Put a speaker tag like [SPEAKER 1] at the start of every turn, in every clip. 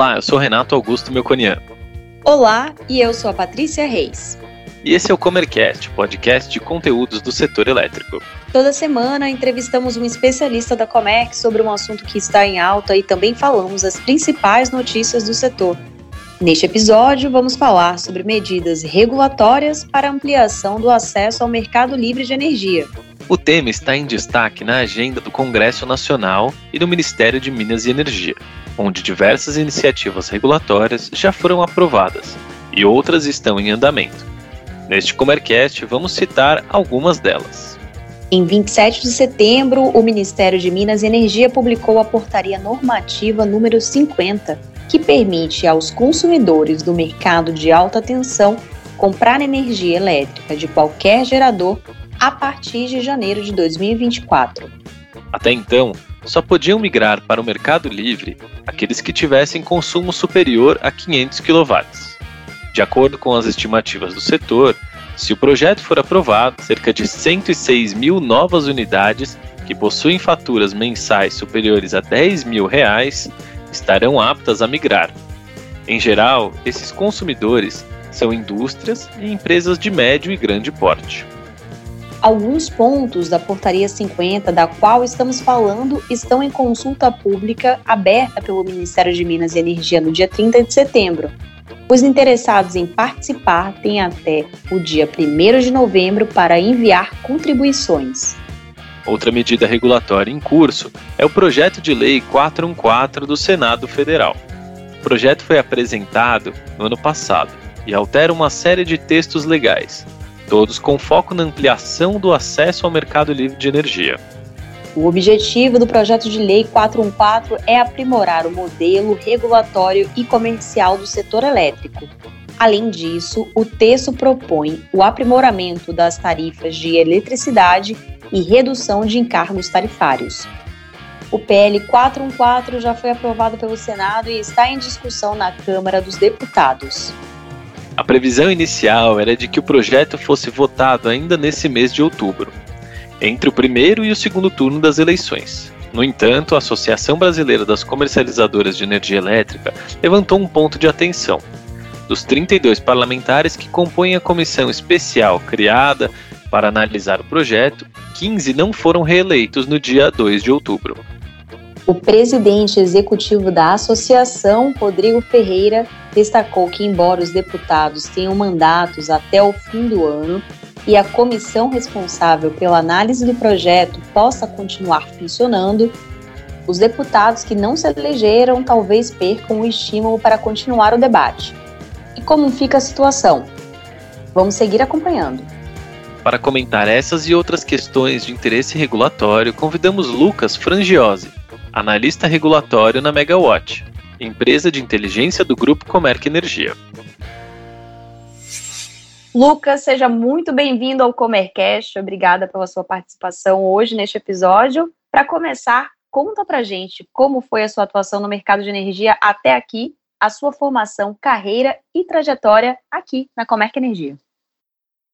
[SPEAKER 1] Olá, eu sou Renato Augusto Melconiano.
[SPEAKER 2] Olá, e eu sou a Patrícia Reis.
[SPEAKER 1] E esse é o Comercast, podcast de conteúdos do setor elétrico.
[SPEAKER 2] Toda semana entrevistamos um especialista da Comerc sobre um assunto que está em alta e também falamos as principais notícias do setor. Neste episódio, vamos falar sobre medidas regulatórias para ampliação do acesso ao mercado livre de energia.
[SPEAKER 1] O tema está em destaque na agenda do Congresso Nacional e do Ministério de Minas e Energia, onde diversas iniciativas regulatórias já foram aprovadas e outras estão em andamento. Neste Comercast, vamos citar algumas delas.
[SPEAKER 2] Em 27 de setembro, o Ministério de Minas e Energia publicou a Portaria Normativa número 50, que permite aos consumidores do mercado de alta tensão comprar energia elétrica de qualquer gerador a partir de janeiro de 2024.
[SPEAKER 1] Até então, só podiam migrar para o mercado livre aqueles que tivessem consumo superior a 500 kW. De acordo com as estimativas do setor, se o projeto for aprovado, cerca de 106 mil novas unidades que possuem faturas mensais superiores a 10 mil reais estarão aptas a migrar. Em geral, esses consumidores são indústrias e empresas de médio e grande porte.
[SPEAKER 2] Alguns pontos da Portaria 50, da qual estamos falando, estão em consulta pública aberta pelo Ministério de Minas e Energia no dia 30 de setembro. Os interessados em participar têm até o dia 1 de novembro para enviar contribuições.
[SPEAKER 1] Outra medida regulatória em curso é o projeto de lei 414 do Senado Federal. O projeto foi apresentado no ano passado e altera uma série de textos legais, todos com foco na ampliação do acesso ao mercado livre de energia.
[SPEAKER 2] O objetivo do projeto de lei 414 é aprimorar o modelo regulatório e comercial do setor elétrico. Além disso, o texto propõe o aprimoramento das tarifas de eletricidade e redução de encargos tarifários. O PL 414 já foi aprovado pelo Senado e está em discussão na Câmara dos Deputados.
[SPEAKER 1] A previsão inicial era de que o projeto fosse votado ainda nesse mês de outubro, entre o primeiro e o segundo turno das eleições. No entanto, a Associação Brasileira das Comercializadoras de Energia Elétrica levantou um ponto de atenção. Dos 32 parlamentares que compõem a comissão especial criada para analisar o projeto, 15 não foram reeleitos no dia 2 de outubro.
[SPEAKER 2] O presidente executivo da associação, Rodrigo Ferreira, destacou que, embora os deputados tenham mandatos até o fim do ano, e a comissão responsável pela análise do projeto possa continuar funcionando, os deputados que não se elegeram talvez percam o estímulo para continuar o debate. E como fica a situação? Vamos seguir acompanhando.
[SPEAKER 1] Para comentar essas e outras questões de interesse regulatório, convidamos Lucas Frangiosi, analista regulatório na Megawatt, empresa de inteligência do Grupo Comerc Energia.
[SPEAKER 2] Lucas, seja muito bem-vindo ao Comercast. Obrigada pela sua participação hoje neste episódio. Para começar, conta pra gente como foi a sua atuação no mercado de energia até aqui, a sua formação, carreira e trajetória aqui na Comerc Energia.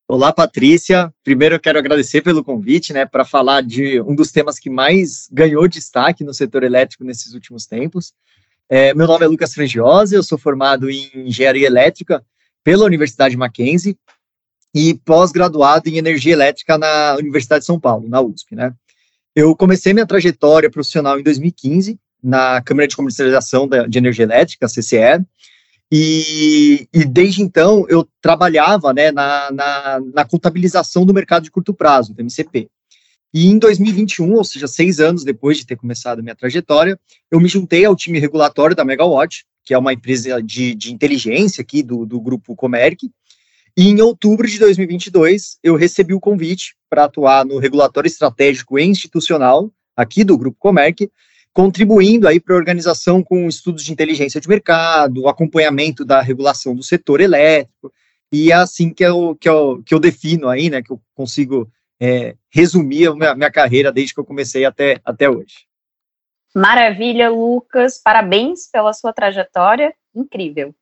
[SPEAKER 3] Olá, Patrícia. Primeiro eu quero agradecer pelo convite, né, para falar de um dos temas que mais ganhou destaque no setor elétrico nesses últimos tempos. É, meu nome é Lucas Frangiosi, eu sou formado em engenharia elétrica pela Universidade Mackenzie e pós-graduado em energia elétrica na Universidade de São Paulo, na USP, né? Eu comecei minha trajetória profissional em 2015 na Câmara de Comercialização de Energia Elétrica, CCE, e, e desde então eu trabalhava né, na, na, na, contabilização do mercado de curto prazo, do MCP. E em 2021, ou seja, seis anos depois de ter começado minha trajetória, eu me juntei ao time regulatório da Megawatt, que é uma empresa de, de inteligência aqui do, do grupo Comerc. E em outubro de 2022, eu recebi o convite para atuar no regulatório estratégico e institucional aqui do grupo Comerc, contribuindo aí para a organização com estudos de inteligência de mercado, acompanhamento da regulação do setor elétrico, e é assim que eu, que eu, que eu defino aí, né, que eu consigo é, resumir a minha, minha carreira desde que eu comecei até, até hoje.
[SPEAKER 2] Maravilha, Lucas. Parabéns pela sua trajetória. Incrível.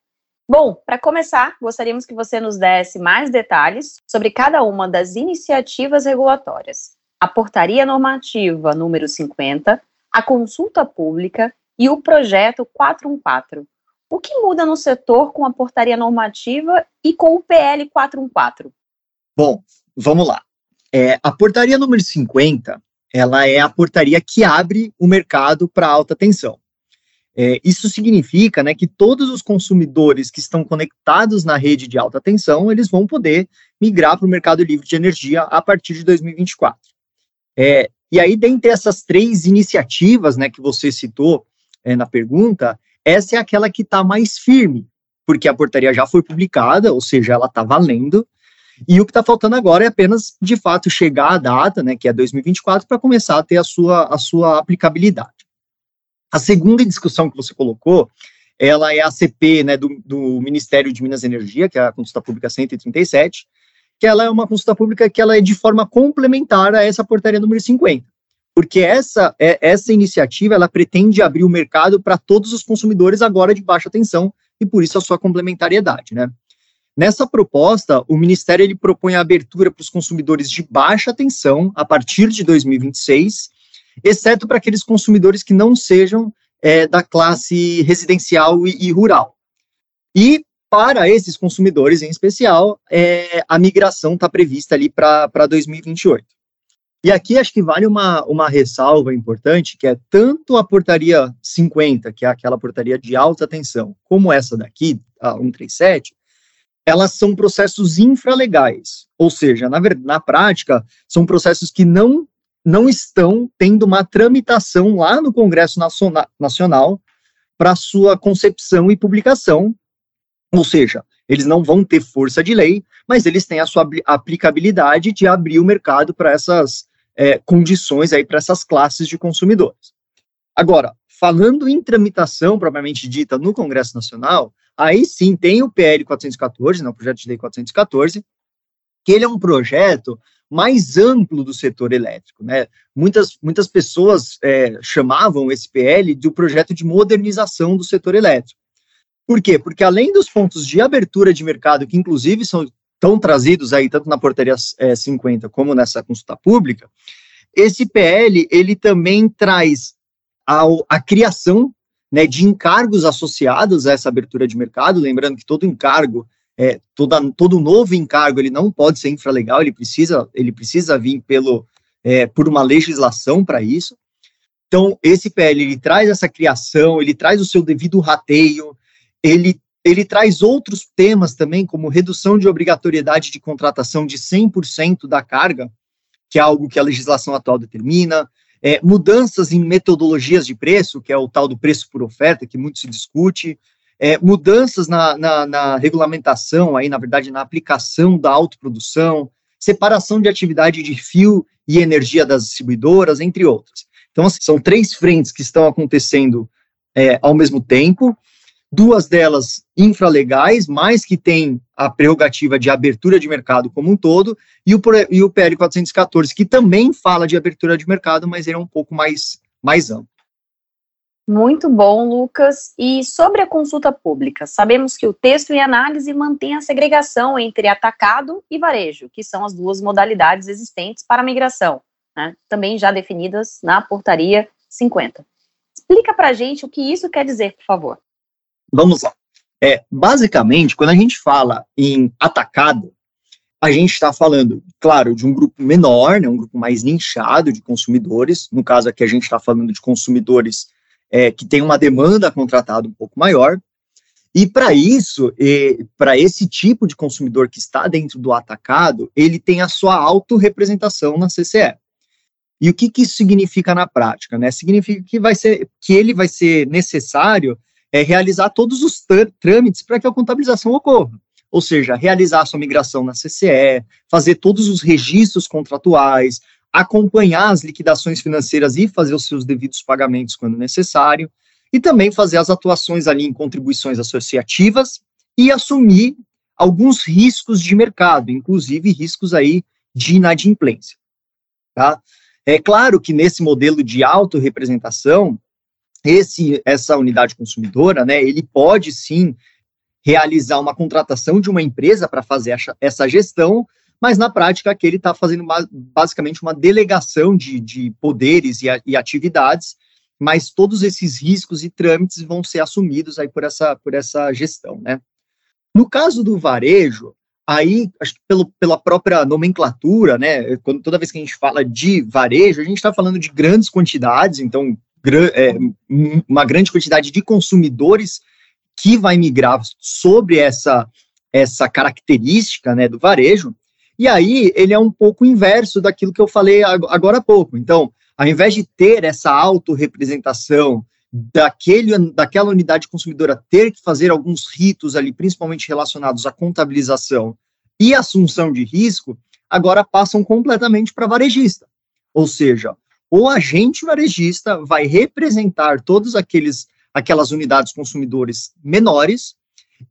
[SPEAKER 2] Bom, para começar, gostaríamos que você nos desse mais detalhes sobre cada uma das iniciativas regulatórias. A Portaria Normativa número 50, a consulta pública e o projeto 414. O que muda no setor com a portaria normativa e com o PL 414?
[SPEAKER 3] Bom, vamos lá. É, a portaria número 50, ela é a portaria que abre o mercado para alta tensão. É, isso significa né, que todos os consumidores que estão conectados na rede de alta tensão, eles vão poder migrar para o mercado livre de energia a partir de 2024. É, e aí, dentre essas três iniciativas né, que você citou é, na pergunta, essa é aquela que está mais firme, porque a portaria já foi publicada, ou seja, ela está valendo, e o que está faltando agora é apenas, de fato, chegar à data, né, que é 2024, para começar a ter a sua, a sua aplicabilidade. A segunda discussão que você colocou, ela é a CP né, do, do Ministério de Minas e Energia, que é a consulta pública 137, que ela é uma consulta pública que ela é de forma complementar a essa portaria número 50. Porque essa, é, essa iniciativa, ela pretende abrir o mercado para todos os consumidores agora de baixa tensão, e por isso a sua complementariedade, né? Nessa proposta, o Ministério ele propõe a abertura para os consumidores de baixa tensão a partir de 2026, exceto para aqueles consumidores que não sejam é, da classe residencial e, e, rural. E para esses consumidores em especial, é, a migração está prevista ali para 2028. E aqui acho que vale uma, uma ressalva importante, que é tanto a portaria 50, que é aquela portaria de alta tensão, como essa daqui, a 137, elas são processos infralegais, ou seja, na, na prática, são processos que não, não estão tendo uma tramitação lá no Congresso Nacional para sua concepção e publicação, ou seja, eles não vão ter força de lei, mas eles têm a sua aplicabilidade de abrir o mercado para essas é, condições aí para essas classes de consumidores. Agora, falando em tramitação propriamente dita no Congresso Nacional, Aí sim tem o PL 414, né, o projeto de lei 414, que ele é um projeto mais amplo do setor elétrico. Né? Muitas, muitas pessoas é, chamavam esse PL do projeto de modernização do setor elétrico. Por quê? Porque além dos pontos de abertura de mercado, que inclusive são tão trazidos aí tanto na portaria é, 50 como nessa consulta pública, esse PL ele também traz a, a criação né, de encargos associados a essa abertura de mercado, lembrando que todo encargo, é, toda, todo novo encargo, ele não pode ser infralegal, ele precisa, ele precisa vir pelo, é, por uma legislação para isso. Então, esse PL, ele traz essa criação, ele traz o seu devido rateio, ele, ele traz outros temas também, como redução de obrigatoriedade de contratação de 100% da carga, que é algo que a legislação atual determina, é, mudanças em metodologias de preço, que é o tal do preço por oferta, que muito se discute, é, mudanças na, na, na, regulamentação, aí, na verdade, na aplicação da autoprodução, separação de atividade de fio e energia das distribuidoras, entre outras. Então, assim, são três frentes que estão acontecendo é, ao mesmo tempo, duas delas infralegais, mas que têm a prerrogativa de abertura de mercado como um todo, e o, e o PL 414, que também fala de abertura de mercado, mas ele é um pouco mais, mais amplo.
[SPEAKER 2] Muito bom, Lucas. E sobre a consulta pública, sabemos que o texto e análise mantém a segregação entre atacado e varejo, que são as duas modalidades existentes para a migração, né? também já definidas na portaria 50. Explica para a gente o que isso quer dizer, por favor.
[SPEAKER 3] Vamos lá. É, basicamente, quando a gente fala em atacado, a gente está falando, claro, de um grupo menor, né, um grupo mais nichado de consumidores. No caso aqui, a gente está falando de consumidores é, que têm uma demanda contratada um pouco maior. E para isso, para esse tipo de consumidor que está dentro do atacado, ele tem a sua autorrepresentação na CCE. E o que, que isso significa na prática? Né? Significa que, vai ser, que ele vai ser necessário é, realizar todos os trâmites para que a contabilização ocorra. Ou seja, realizar a sua migração na CCE, fazer todos os registros contratuais, acompanhar as liquidações financeiras e fazer os seus devidos pagamentos quando necessário, e também fazer as atuações ali em contribuições associativas e assumir alguns riscos de mercado, inclusive riscos aí de inadimplência. Tá? É claro que nesse modelo de autorrepresentação, esse, essa unidade consumidora, né, ele pode sim realizar uma contratação de uma empresa para fazer essa, gestão, mas na prática aqui ele está fazendo basicamente uma delegação de, de poderes e, e, atividades mas todos esses riscos e trâmites vão ser assumidos aí por essa, por essa gestão, né? No caso do varejo, aí, acho que pelo, pela própria nomenclatura, né, quando, toda vez que a gente fala de varejo, a gente está falando de grandes quantidades, então, é, uma grande quantidade de consumidores que vai migrar sobre essa, essa característica, né, do varejo, e aí ele é um pouco inverso daquilo que eu falei agora há pouco. Então, ao invés de ter essa autorrepresentação daquele, daquela unidade consumidora ter que fazer alguns ritos ali, principalmente relacionados à contabilização e assunção de risco, agora passam completamente para varejista. Ou seja, o agente varejista vai representar todos aqueles aquelas unidades consumidores menores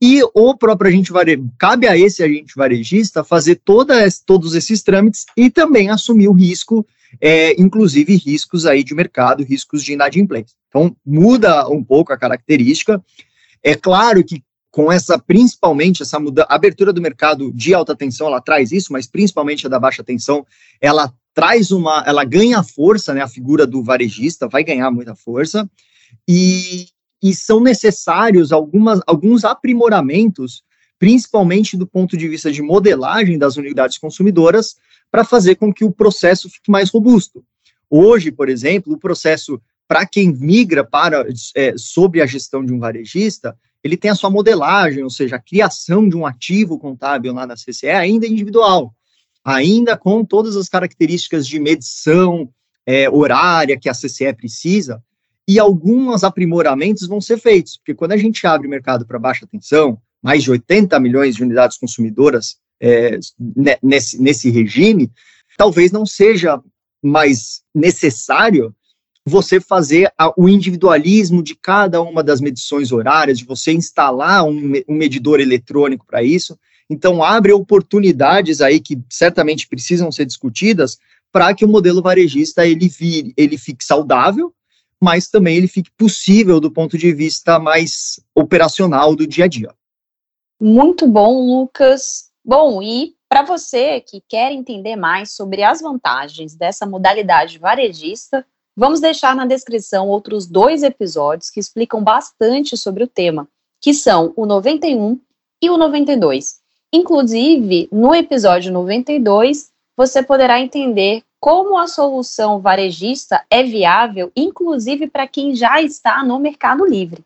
[SPEAKER 3] e o próprio agente varejista, cabe a esse agente varejista fazer todos esses trâmites e também assumir o risco, é, inclusive riscos aí de mercado, riscos de inadimplência. Então, muda um pouco a característica. É claro que com essa, principalmente, essa muda, abertura do mercado de alta tensão, ela traz isso, mas principalmente a da baixa tensão, ela traz uma, ela ganha força, né, a figura do varejista vai ganhar muita força, e, e são necessários algumas, alguns aprimoramentos, principalmente do ponto de vista de modelagem das unidades consumidoras, para fazer com que o processo fique mais robusto. Hoje, por exemplo, o processo para quem migra para é, sob a gestão de um varejista, ele tem a sua modelagem, ou seja, a criação de um ativo contábil lá na CCE ainda individual, ainda com todas as características de medição é, horária que a CCE precisa, e alguns aprimoramentos vão ser feitos, porque quando a gente abre o mercado para baixa tensão, mais de 80 milhões de unidades consumidoras é, nesse, nesse regime, talvez não seja mais necessário você fazer a, o individualismo de cada uma das medições horárias, de você instalar um, um medidor eletrônico para isso. Então, abre oportunidades aí que certamente precisam ser discutidas para que o modelo varejista ele, vire, ele fique saudável, mas também ele fique possível do ponto de vista mais operacional do dia a dia.
[SPEAKER 2] Muito bom, Lucas. Bom, e para você que quer entender mais sobre as vantagens dessa modalidade varejista, vamos deixar na descrição outros dois episódios que explicam bastante sobre o tema, que são o 91 e o 92. Inclusive, no episódio 92, você poderá entender como a solução varejista é viável, inclusive para quem já está no Mercado Livre.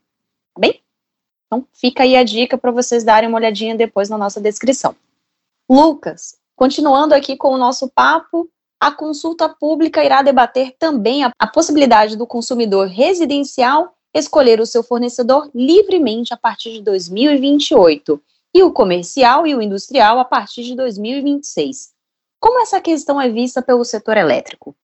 [SPEAKER 2] Tá bem? Então, fica aí a dica para vocês darem uma olhadinha depois na nossa descrição. Lucas, continuando aqui com o nosso papo, a consulta pública irá debater também a, a possibilidade do consumidor residencial escolher o seu fornecedor livremente a partir de 2028 e o comercial e o industrial a partir de 2026. Como essa questão é vista pelo setor elétrico?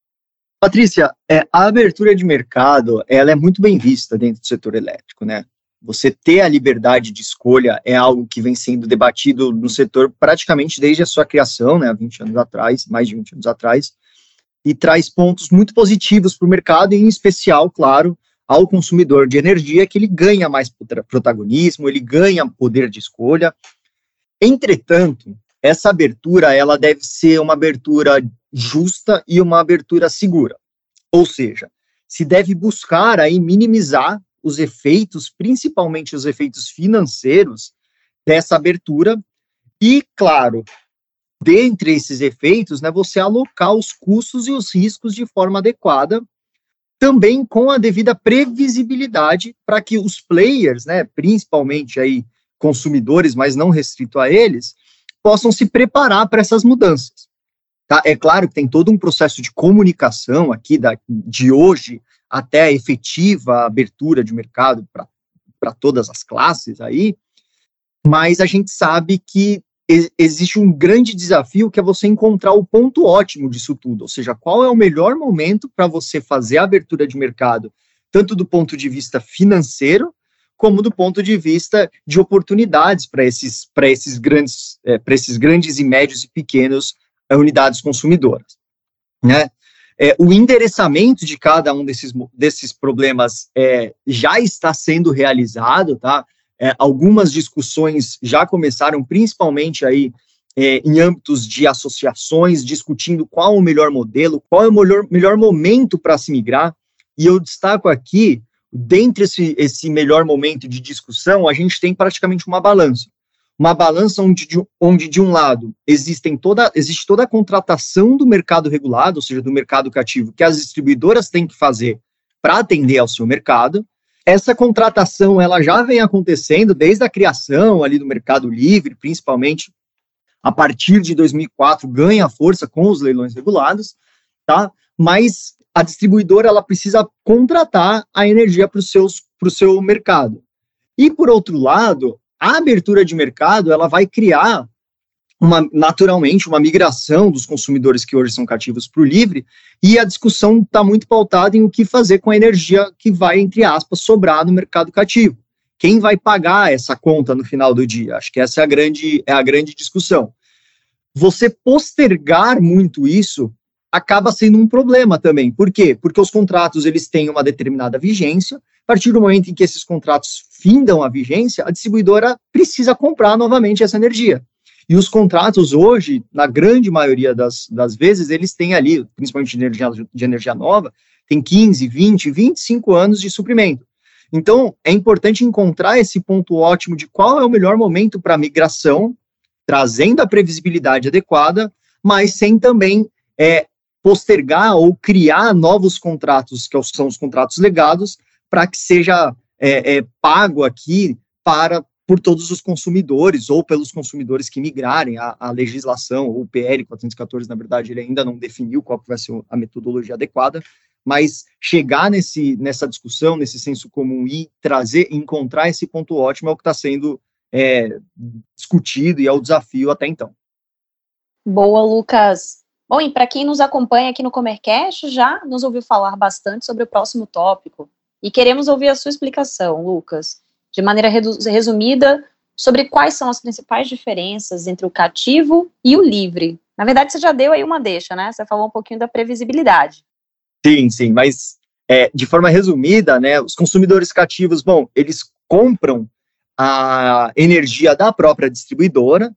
[SPEAKER 3] Patrícia, é, a abertura de mercado ela é muito bem vista dentro do setor elétrico, né? Você ter a liberdade de escolha é algo que vem sendo debatido no setor praticamente desde a sua criação, né, há 20 anos atrás, mais de 20 anos atrás, e traz pontos muito positivos para o mercado, em especial, claro, ao consumidor de energia, que ele ganha mais protagonismo, ele ganha poder de escolha. Entretanto, essa abertura ela deve ser uma abertura justa e uma abertura segura. Ou seja, se deve buscar aí minimizar os efeitos, principalmente os efeitos financeiros dessa abertura e, claro, dentre esses efeitos, né, você alocar os custos e os riscos de forma adequada, também com a devida previsibilidade para que os players, né, principalmente aí consumidores, mas não restrito a eles, possam se preparar para essas mudanças. Tá? É claro que tem todo um processo de comunicação aqui da, de hoje até a efetiva abertura de mercado para todas as classes aí, mas a gente sabe que existe um grande desafio que é você encontrar o ponto ótimo disso tudo, ou seja, qual é o melhor momento para você fazer a abertura de mercado, tanto do ponto de vista financeiro, como do ponto de vista de oportunidades para esses, esses, grandes, é, esses grandes e médios e pequenos é, unidades consumidoras. Né? É, o endereçamento de cada um desses, desses problemas é, já está sendo realizado, tá? É, algumas discussões já começaram, principalmente aí é, em âmbitos de associações, discutindo qual o melhor modelo, qual é o melhor, melhor momento para se migrar. e eu destaco aqui, dentre esse, esse melhor momento de discussão, a gente tem praticamente uma balança. Uma balança onde, de, onde de um lado, existem toda, existe toda a contratação do mercado regulado, ou seja, do mercado cativo, que as distribuidoras têm que fazer para atender ao seu mercado. Essa contratação, ela já vem acontecendo desde a criação ali do mercado livre, principalmente a partir de 2004, ganha força com os leilões regulados, tá? Mas a distribuidora ela precisa contratar a energia para o seu mercado. E por outro lado, a abertura de mercado ela vai criar uma, naturalmente uma migração dos consumidores que hoje são cativos para o livre, e a discussão está muito pautada em o que fazer com a energia que vai, entre aspas, sobrar no mercado cativo. Quem vai pagar essa conta no final do dia? Acho que essa é a grande, é a grande discussão. Você postergar muito isso acaba sendo um problema também. Por quê? Porque os contratos eles têm uma determinada vigência. A partir do momento em que esses contratos findam a vigência, a distribuidora precisa comprar novamente essa energia. E os contratos hoje, na grande maioria das, das vezes, eles têm ali, principalmente de energia, de energia nova, tem 15, 20, 25 anos de suprimento. Então, é importante encontrar esse ponto ótimo de qual é o melhor momento para migração, trazendo a previsibilidade adequada, mas sem também é, postergar ou criar novos contratos, que são os contratos legados, para que seja é, é, pago aqui para por todos os consumidores ou pelos consumidores que migrarem a, a legislação, ou o PL 414, na verdade, ele ainda não definiu qual vai ser a metodologia adequada, mas chegar nesse, nessa discussão, nesse senso comum e trazer, encontrar esse ponto ótimo é o que está sendo é, discutido e é o desafio até então.
[SPEAKER 2] Boa, Lucas. Bom, e para quem nos acompanha aqui no Comercast, já nos ouviu falar bastante sobre o próximo tópico. E queremos ouvir a sua explicação, Lucas, de maneira resumida, sobre quais são as principais diferenças entre o cativo e o livre. Na verdade, você já deu aí uma deixa, né? Você falou um pouquinho da previsibilidade.
[SPEAKER 3] Sim, sim, mas é, de forma resumida, né, os consumidores cativos, bom, eles compram a energia da própria distribuidora.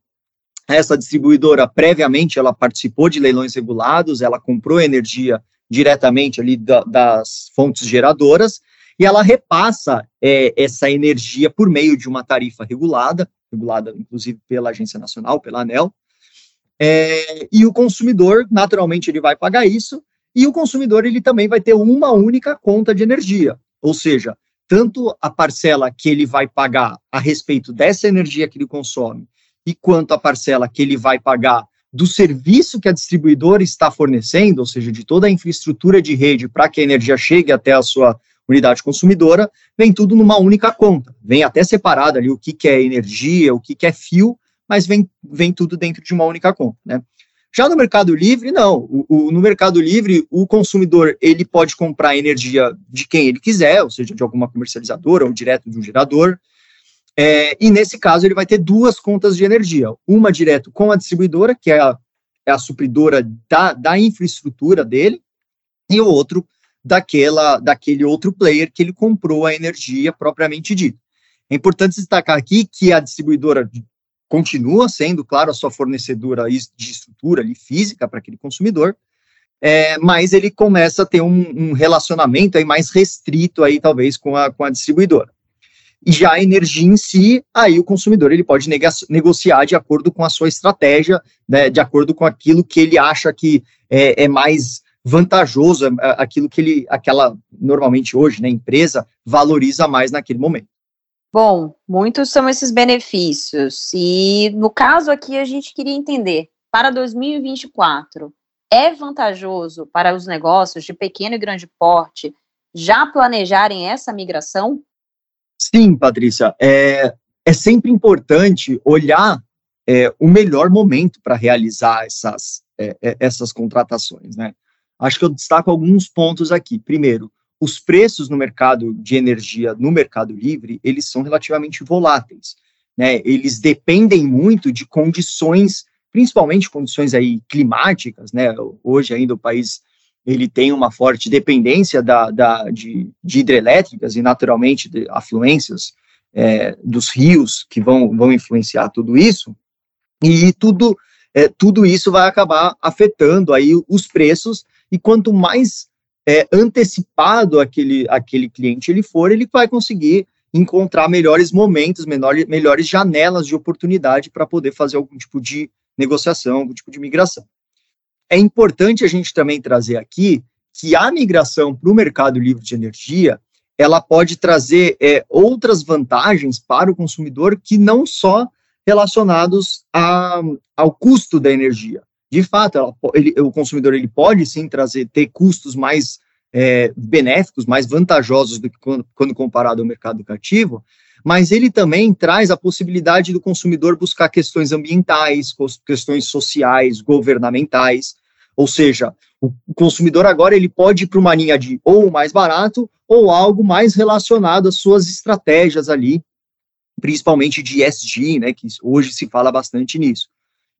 [SPEAKER 3] Essa distribuidora, previamente, ela participou de leilões regulados, ela comprou energia diretamente ali da, das fontes geradoras, e ela repassa é, essa energia por meio de uma tarifa regulada, regulada inclusive pela Agência Nacional, pela ANEL, é, e o consumidor, naturalmente, ele vai pagar isso, e o consumidor ele também vai ter uma única conta de energia, ou seja, tanto a parcela que ele vai pagar a respeito dessa energia que ele consome, e quanto a parcela que ele vai pagar do serviço que a distribuidora está fornecendo, ou seja, de toda a infraestrutura de rede para que a energia chegue até a sua unidade consumidora, vem tudo numa única conta. Vem até separado ali o que, que é energia, o que, que é fio, mas vem, vem tudo dentro de uma única conta, né? Já no Mercado Livre, não. O, o, no Mercado Livre, o consumidor ele pode comprar energia de quem ele quiser, ou seja, de alguma comercializadora ou direto de um gerador. É, e nesse caso, ele vai ter duas contas de energia: uma direto com a distribuidora, que é a, é a supridora da, da infraestrutura dele, e o outro daquela, daquele outro player que ele comprou a energia propriamente dita. É importante destacar aqui que a distribuidora continua sendo, claro, a sua fornecedora de estrutura ali, física para aquele consumidor, é, mas ele começa a ter um, um, relacionamento aí mais restrito aí, talvez, com a, com a distribuidora. E já a energia em si, aí o consumidor ele pode negociar de acordo com a sua estratégia, né, de acordo com aquilo que ele acha que é, é mais vantajoso, é, é aquilo que ele, aquela, normalmente hoje, né, empresa, valoriza mais naquele momento.
[SPEAKER 2] Bom, muitos são esses benefícios. E no caso aqui, a gente queria entender, para 2024, é vantajoso para os negócios de pequeno e grande porte já planejarem essa migração?
[SPEAKER 3] Sim, Patrícia. É, é sempre importante olhar é, o melhor momento para realizar essas, é, é, essas contratações. Né? Acho que eu destaco alguns pontos aqui. Primeiro, os preços no mercado de energia, no mercado livre, eles são relativamente voláteis, né? Eles dependem muito de condições, principalmente condições aí climáticas, né? Hoje ainda o país ele tem uma forte dependência da, da de, de hidrelétricas e naturalmente de afluências é, dos rios que vão, vão influenciar tudo isso, e tudo, é, tudo isso vai acabar afetando aí os preços, e quanto mais é, antecipado aquele, aquele cliente ele for, ele vai conseguir encontrar melhores momentos, melhores, melhores janelas de oportunidade para poder fazer algum tipo de negociação, algum tipo de migração. É importante a gente também trazer aqui que a migração para o mercado livre de energia ela pode trazer é, outras vantagens para o consumidor que não só relacionados a, ao custo da energia. De fato, ela, ele, o consumidor ele pode sim trazer ter custos mais é, benéficos, mais vantajosos do que quando, quando comparado ao mercado cativo, mas ele também traz a possibilidade do consumidor buscar questões ambientais, questões sociais, governamentais, ou seja, o consumidor agora ele pode ir para uma linha de ou mais barato ou algo mais relacionado às suas estratégias ali, principalmente de ESG, né, que hoje se fala bastante nisso.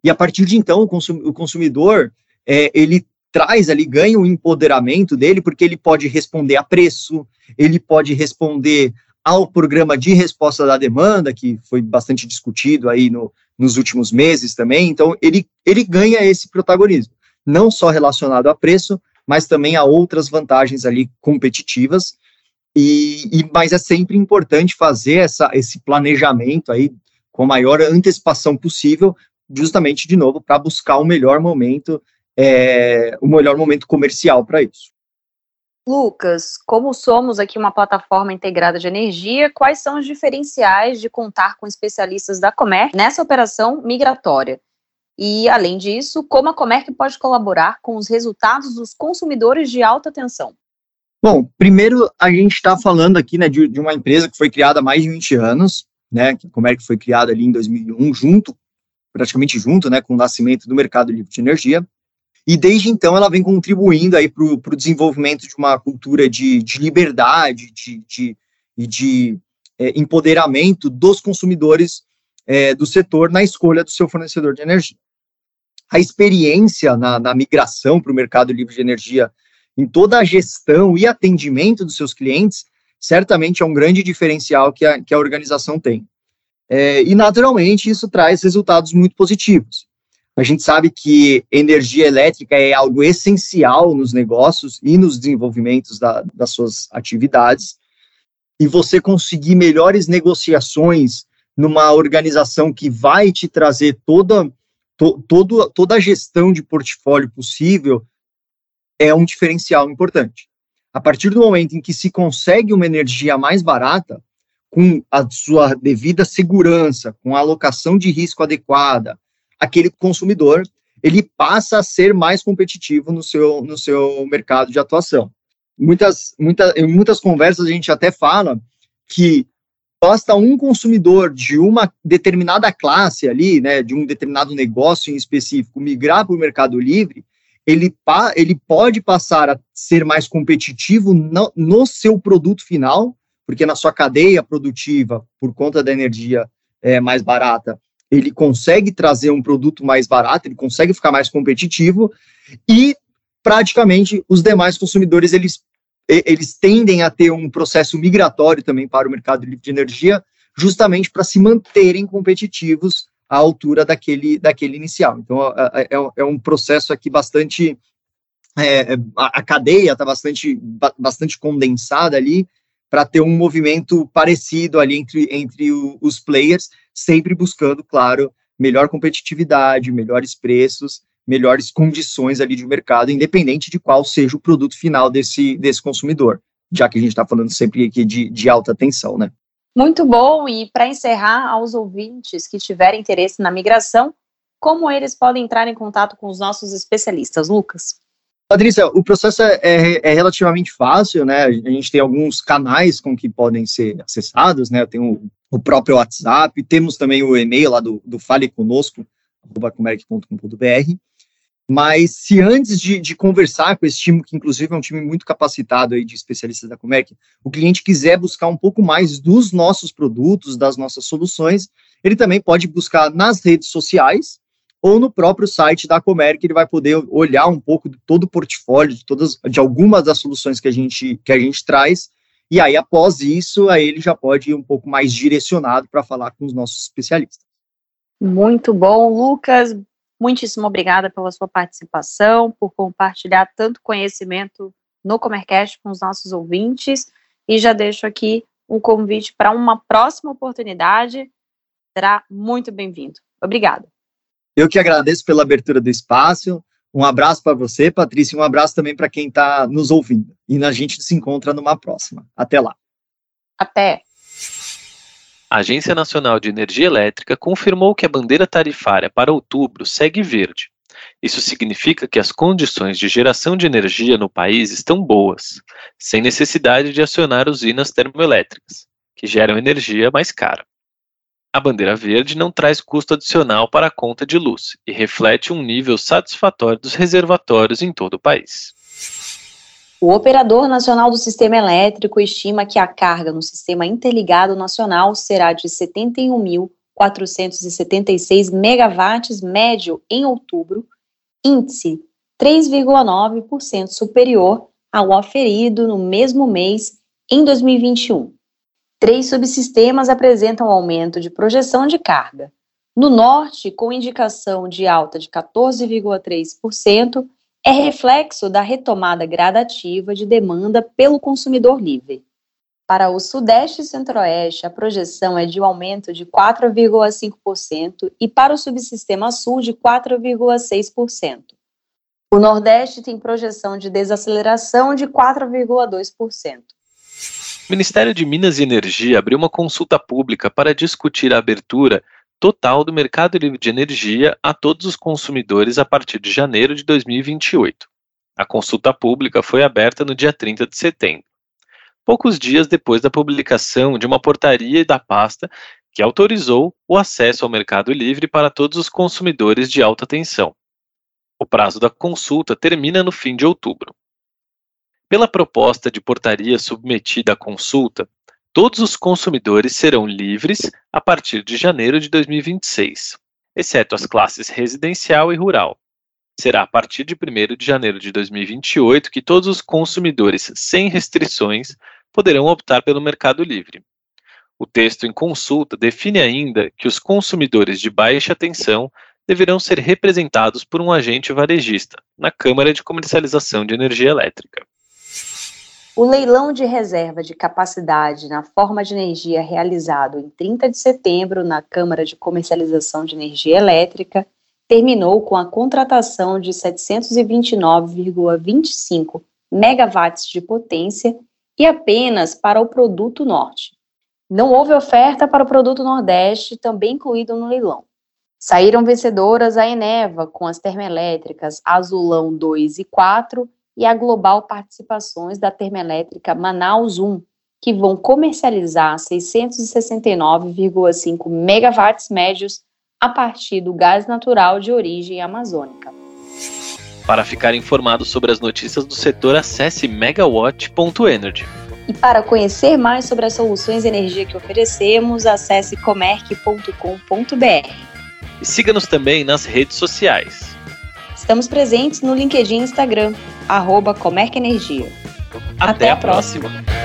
[SPEAKER 3] E a partir de então, o, consumidor, é, ele traz ali, ganha o empoderamento dele, porque ele pode responder a preço, ele pode responder ao programa de resposta da demanda, que foi bastante discutido aí no, nos últimos meses também, então ele, ele ganha esse protagonismo, não só relacionado a preço, mas também a outras vantagens ali competitivas, e, e mas é sempre importante fazer essa, esse planejamento aí com a maior antecipação possível, justamente, de novo, para buscar o melhor momento, é, o melhor momento comercial para isso.
[SPEAKER 2] Lucas, como somos aqui uma plataforma integrada de energia, quais são os diferenciais de contar com especialistas da Comerc nessa operação migratória? E, além disso, como a Comerc pode colaborar com os resultados dos consumidores de alta tensão?
[SPEAKER 3] Bom, primeiro a gente está falando aqui né, de, de, uma empresa que foi criada há mais de 20 anos, né, que é que foi criada ali em 2001, junto, praticamente junto, né, com o nascimento do mercado livre de energia, e desde então ela vem contribuindo para o desenvolvimento de uma cultura de, de liberdade de, de, de é, empoderamento dos consumidores é, do setor na escolha do seu fornecedor de energia. A experiência na, na migração para o mercado livre de energia em toda a gestão e atendimento dos seus clientes, certamente é um grande diferencial que a, que a organização tem. É, e, naturalmente, isso traz resultados muito positivos. A gente sabe que energia elétrica é algo essencial nos negócios e nos desenvolvimentos da, das suas atividades, e você conseguir melhores negociações numa organização que vai te trazer toda, to, todo, toda a gestão de portfólio possível é um diferencial importante. A partir do momento em que se consegue uma energia mais barata, com a sua devida segurança, com a alocação de risco adequada, aquele consumidor ele passa a ser mais competitivo no seu, no seu mercado de atuação. Muitas, muita, em muitas conversas a gente até fala que basta um consumidor de uma determinada classe ali, né, de um determinado negócio em específico, migrar para o mercado livre, ele, ele pode passar a ser mais competitivo no, no seu produto final, porque na sua cadeia produtiva, por conta da energia é, mais barata, ele consegue trazer um produto mais barato, ele consegue ficar mais competitivo, e praticamente os demais consumidores, eles, eles tendem a ter um processo migratório também para o mercado livre de energia, justamente para se manterem competitivos à altura daquele, daquele inicial. Então, é, é, é um processo aqui bastante. É, a, a cadeia está bastante, bastante condensada ali para ter um movimento parecido ali entre, entre o, os players, sempre buscando, claro, melhor competitividade, melhores preços, melhores condições ali de mercado, independente de qual seja o produto final desse, desse consumidor, já que a gente está falando sempre aqui de, de alta tensão, né?
[SPEAKER 2] Muito bom. E para encerrar, aos ouvintes que tiverem interesse na migração, como eles podem entrar em contato com os nossos especialistas, Lucas?
[SPEAKER 3] Patrícia, o processo é, é, é, relativamente fácil, né? A gente tem alguns canais com que podem ser acessados, né? Tem o, o próprio WhatsApp, temos também o e-mail lá do, do Fale Conosco, comerc.com.br. Mas se antes de, de, conversar com esse time, que inclusive é um time muito capacitado aí de especialistas da Comerc, o cliente quiser buscar um pouco mais dos nossos produtos, das nossas soluções, ele também pode buscar nas redes sociais ou no próprio site da Comerc, ele vai poder olhar um pouco de todo o portfólio, de todas, de algumas das soluções que a gente, que a gente traz, e aí após isso, aí ele já pode ir um pouco mais direcionado para falar com os nossos especialistas.
[SPEAKER 2] Muito bom, Lucas. Muitíssimo obrigada pela sua participação, por compartilhar tanto conhecimento no Comercast com os nossos ouvintes e já deixo aqui um convite para uma próxima oportunidade. Será muito bem-vindo. Obrigada.
[SPEAKER 3] Eu que agradeço pela abertura do espaço. Um abraço para você, Patrícia, e um abraço também para quem está nos ouvindo. E a gente se encontra numa próxima. Até lá.
[SPEAKER 2] Até.
[SPEAKER 1] A Agência Nacional de Energia Elétrica confirmou que a bandeira tarifária para outubro segue verde. Isso significa que as condições de geração de energia no país estão boas, sem necessidade de acionar usinas termoelétricas, que geram energia mais cara. A bandeira verde não traz custo adicional para a conta de luz e reflete um nível satisfatório dos reservatórios em todo o país.
[SPEAKER 2] O Operador Nacional do Sistema Elétrico estima que a carga no Sistema Interligado Nacional será de 71.476 megawatts médio em outubro, índice 3,9% superior ao oferido no mesmo mês em 2021. Três subsistemas apresentam aumento de projeção de carga. No norte, com indicação de alta de 14,3%, é reflexo da retomada gradativa de demanda pelo consumidor livre. Para o Sudeste e Centro-Oeste, a projeção é de um aumento de 4,5% e para o subsistema Sul de 4,6%. O Nordeste tem projeção de desaceleração de 4,2%.
[SPEAKER 1] O Ministério de Minas e Energia abriu uma consulta pública para discutir a abertura total do mercado livre de energia a todos os consumidores a partir de janeiro de 2028. A consulta pública foi aberta no dia 30 de setembro, poucos dias depois da publicação de uma portaria da pasta que autorizou o acesso ao mercado livre para todos os consumidores de alta tensão. O prazo da consulta termina no fim de outubro. Pela proposta de portaria submetida à consulta, todos os consumidores serão livres a partir de janeiro de 2026, exceto as classes residencial e rural. Será a partir de 1 de janeiro de 2028 que todos os consumidores sem restrições poderão optar pelo mercado livre. O texto em consulta define ainda que os consumidores de baixa tensão deverão ser representados por um agente varejista na Câmara de Comercialização de Energia Elétrica.
[SPEAKER 2] O leilão de reserva de capacidade na forma de energia realizado em 30 de setembro na Câmara de Comercialização de Energia Elétrica terminou com a contratação de 729,25 megawatts de potência e apenas para o produto norte. Não houve oferta para o produto nordeste, também incluído no leilão. Saíram vencedoras a Eneva com as termoelétricas Azulão 2 e 4 e a Global Participações da Termoelétrica Manaus 1, que vão comercializar 669,5 megawatts médios a partir do gás natural de origem amazônica.
[SPEAKER 1] Para ficar informado sobre as notícias do setor, acesse megawatt.energy.
[SPEAKER 2] E para conhecer mais sobre as soluções de energia que oferecemos, acesse comerc.com.br.
[SPEAKER 1] E siga-nos também nas redes sociais.
[SPEAKER 2] Estamos presentes no LinkedIn e Instagram, arroba Comerc Energia.
[SPEAKER 1] Até, Até a próxima. próxima.